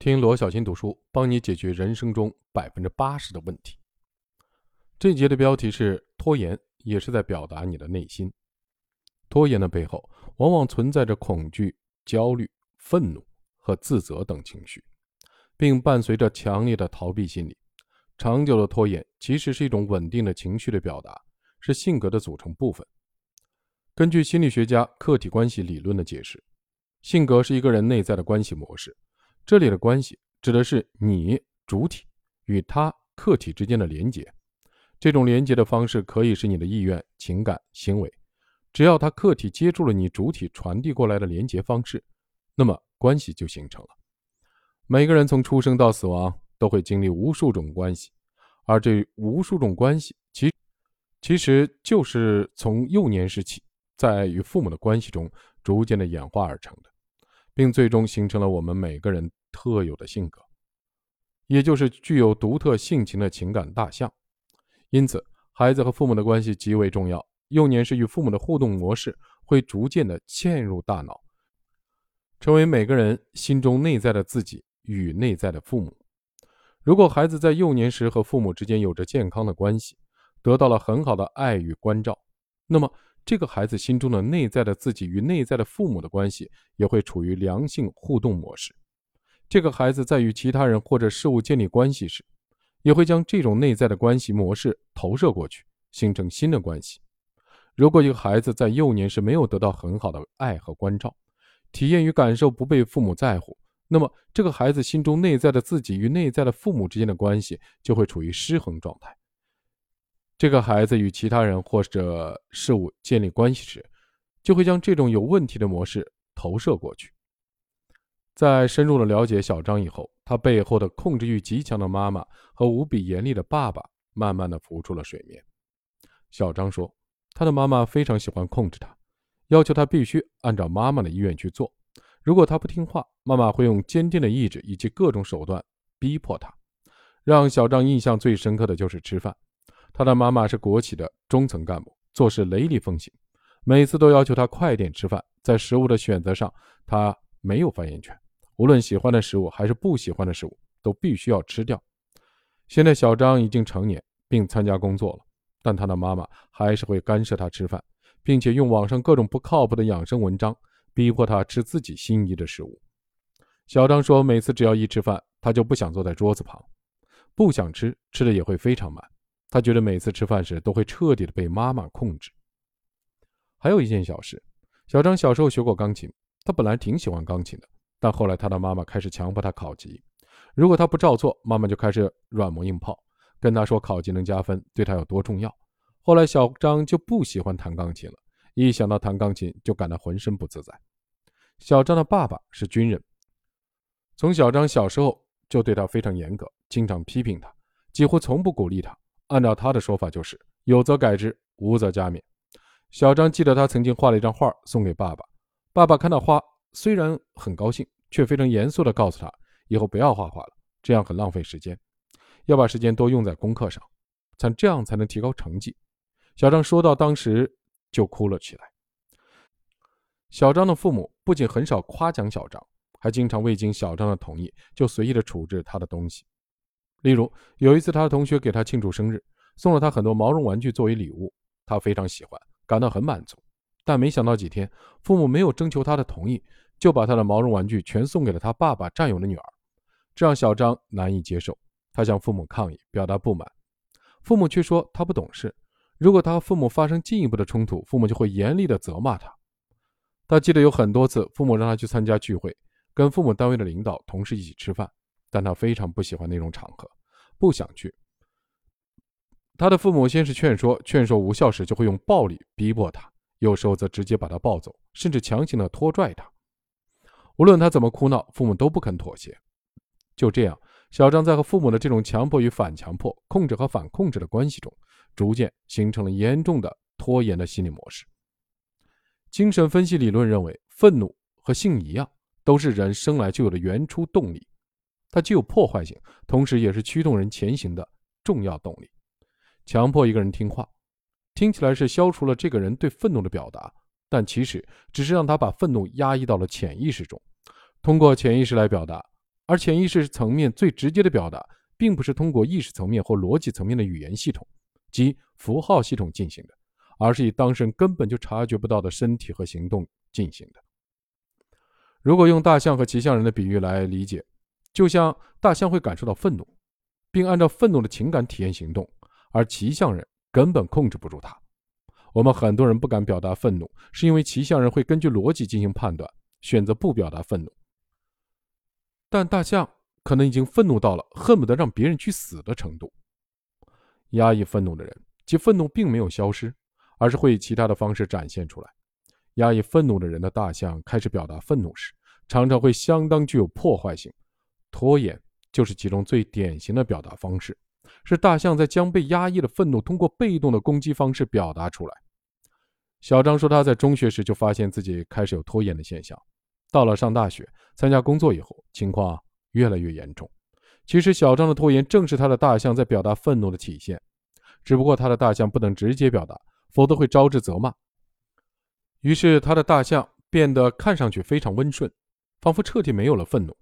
听罗小新读书，帮你解决人生中百分之八十的问题。这节的标题是“拖延也是在表达你的内心”。拖延的背后，往往存在着恐惧、焦虑、愤怒和自责等情绪，并伴随着强烈的逃避心理。长久的拖延其实是一种稳定的情绪的表达，是性格的组成部分。根据心理学家客体关系理论的解释，性格是一个人内在的关系模式。这里的关系指的是你主体与他客体之间的连结。这种连接的方式可以是你的意愿、情感、行为。只要他客体接住了你主体传递过来的连接方式，那么关系就形成了。每个人从出生到死亡都会经历无数种关系，而这无数种关系，其其实就是从幼年时起在与父母的关系中逐渐的演化而成的，并最终形成了我们每个人。特有的性格，也就是具有独特性情的情感大象。因此，孩子和父母的关系极为重要。幼年时与父母的互动模式会逐渐的嵌入大脑，成为每个人心中内在的自己与内在的父母。如果孩子在幼年时和父母之间有着健康的关系，得到了很好的爱与关照，那么这个孩子心中的内在的自己与内在的父母的关系也会处于良性互动模式。这个孩子在与其他人或者事物建立关系时，也会将这种内在的关系模式投射过去，形成新的关系。如果一个孩子在幼年时没有得到很好的爱和关照，体验与感受不被父母在乎，那么这个孩子心中内在的自己与内在的父母之间的关系就会处于失衡状态。这个孩子与其他人或者事物建立关系时，就会将这种有问题的模式投射过去。在深入的了解小张以后，他背后的控制欲极强的妈妈和无比严厉的爸爸慢慢的浮出了水面。小张说，他的妈妈非常喜欢控制他，要求他必须按照妈妈的意愿去做。如果他不听话，妈妈会用坚定的意志以及各种手段逼迫他。让小张印象最深刻的就是吃饭。他的妈妈是国企的中层干部，做事雷厉风行，每次都要求他快点吃饭。在食物的选择上，他没有发言权。无论喜欢的食物还是不喜欢的食物，都必须要吃掉。现在小张已经成年并参加工作了，但他的妈妈还是会干涉他吃饭，并且用网上各种不靠谱的养生文章逼迫他吃自己心仪的食物。小张说，每次只要一吃饭，他就不想坐在桌子旁，不想吃，吃的也会非常慢。他觉得每次吃饭时都会彻底的被妈妈控制。还有一件小事，小张小时候学过钢琴，他本来挺喜欢钢琴的。但后来，他的妈妈开始强迫他考级，如果他不照做，妈妈就开始软磨硬泡，跟他说考级能加分，对他有多重要。后来，小张就不喜欢弹钢琴了，一想到弹钢琴就感到浑身不自在。小张的爸爸是军人，从小张小时候就对他非常严格，经常批评他，几乎从不鼓励他。按照他的说法，就是有则改之，无则加勉。小张记得他曾经画了一张画送给爸爸，爸爸看到画。虽然很高兴，却非常严肃地告诉他：“以后不要画画了，这样很浪费时间，要把时间多用在功课上，才这样才能提高成绩。”小张说到当时就哭了起来。小张的父母不仅很少夸奖小张，还经常未经小张的同意就随意的处置他的东西。例如有一次，他的同学给他庆祝生日，送了他很多毛绒玩具作为礼物，他非常喜欢，感到很满足。但没想到几天，父母没有征求他的同意，就把他的毛绒玩具全送给了他爸爸战友的女儿，这让小张难以接受。他向父母抗议，表达不满，父母却说他不懂事。如果他和父母发生进一步的冲突，父母就会严厉地责骂他。他记得有很多次，父母让他去参加聚会，跟父母单位的领导、同事一起吃饭，但他非常不喜欢那种场合，不想去。他的父母先是劝说，劝说无效时，就会用暴力逼迫他。有时候则直接把他抱走，甚至强行的拖拽他。无论他怎么哭闹，父母都不肯妥协。就这样，小张在和父母的这种强迫与反强迫、控制和反控制的关系中，逐渐形成了严重的拖延的心理模式。精神分析理论认为，愤怒和性一样，都是人生来就有的原初动力。它具有破坏性，同时也是驱动人前行的重要动力。强迫一个人听话。听起来是消除了这个人对愤怒的表达，但其实只是让他把愤怒压抑到了潜意识中，通过潜意识来表达。而潜意识层面最直接的表达，并不是通过意识层面或逻辑层面的语言系统及符号系统进行的，而是以当事人根本就察觉不到的身体和行动进行的。如果用大象和骑象人的比喻来理解，就像大象会感受到愤怒，并按照愤怒的情感体验行动，而骑象人根本控制不住它。我们很多人不敢表达愤怒，是因为骑象人会根据逻辑进行判断，选择不表达愤怒。但大象可能已经愤怒到了恨不得让别人去死的程度。压抑愤怒的人，其愤怒并没有消失，而是会以其他的方式展现出来。压抑愤怒的人的大象开始表达愤怒时，常常会相当具有破坏性。拖延就是其中最典型的表达方式，是大象在将被压抑的愤怒通过被动的攻击方式表达出来。小张说，他在中学时就发现自己开始有拖延的现象，到了上大学、参加工作以后，情况越来越严重。其实，小张的拖延正是他的大象在表达愤怒的体现，只不过他的大象不能直接表达，否则会招致责骂。于是，他的大象变得看上去非常温顺，仿佛彻底没有了愤怒。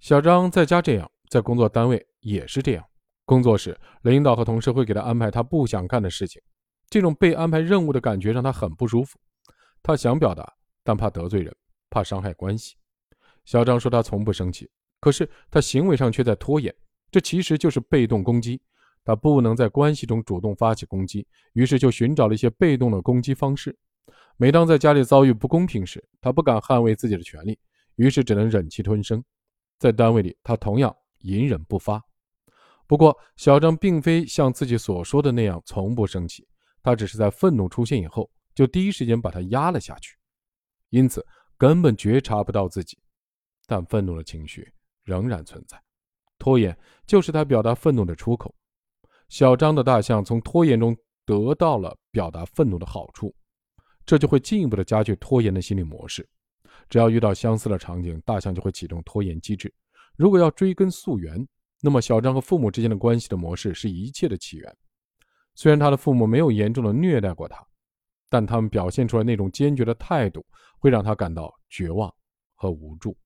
小张在家这样，在工作单位也是这样。工作时，领导和同事会给他安排他不想干的事情，这种被安排任务的感觉让他很不舒服。他想表达，但怕得罪人，怕伤害关系。小张说他从不生气，可是他行为上却在拖延，这其实就是被动攻击。他不能在关系中主动发起攻击，于是就寻找了一些被动的攻击方式。每当在家里遭遇不公平时，他不敢捍卫自己的权利，于是只能忍气吞声。在单位里，他同样隐忍不发。不过，小张并非像自己所说的那样从不生气，他只是在愤怒出现以后，就第一时间把它压了下去，因此根本觉察不到自己。但愤怒的情绪仍然存在，拖延就是他表达愤怒的出口。小张的大象从拖延中得到了表达愤怒的好处。这就会进一步的加剧拖延的心理模式。只要遇到相似的场景，大象就会启动拖延机制。如果要追根溯源，那么小张和父母之间的关系的模式是一切的起源。虽然他的父母没有严重的虐待过他，但他们表现出来那种坚决的态度，会让他感到绝望和无助。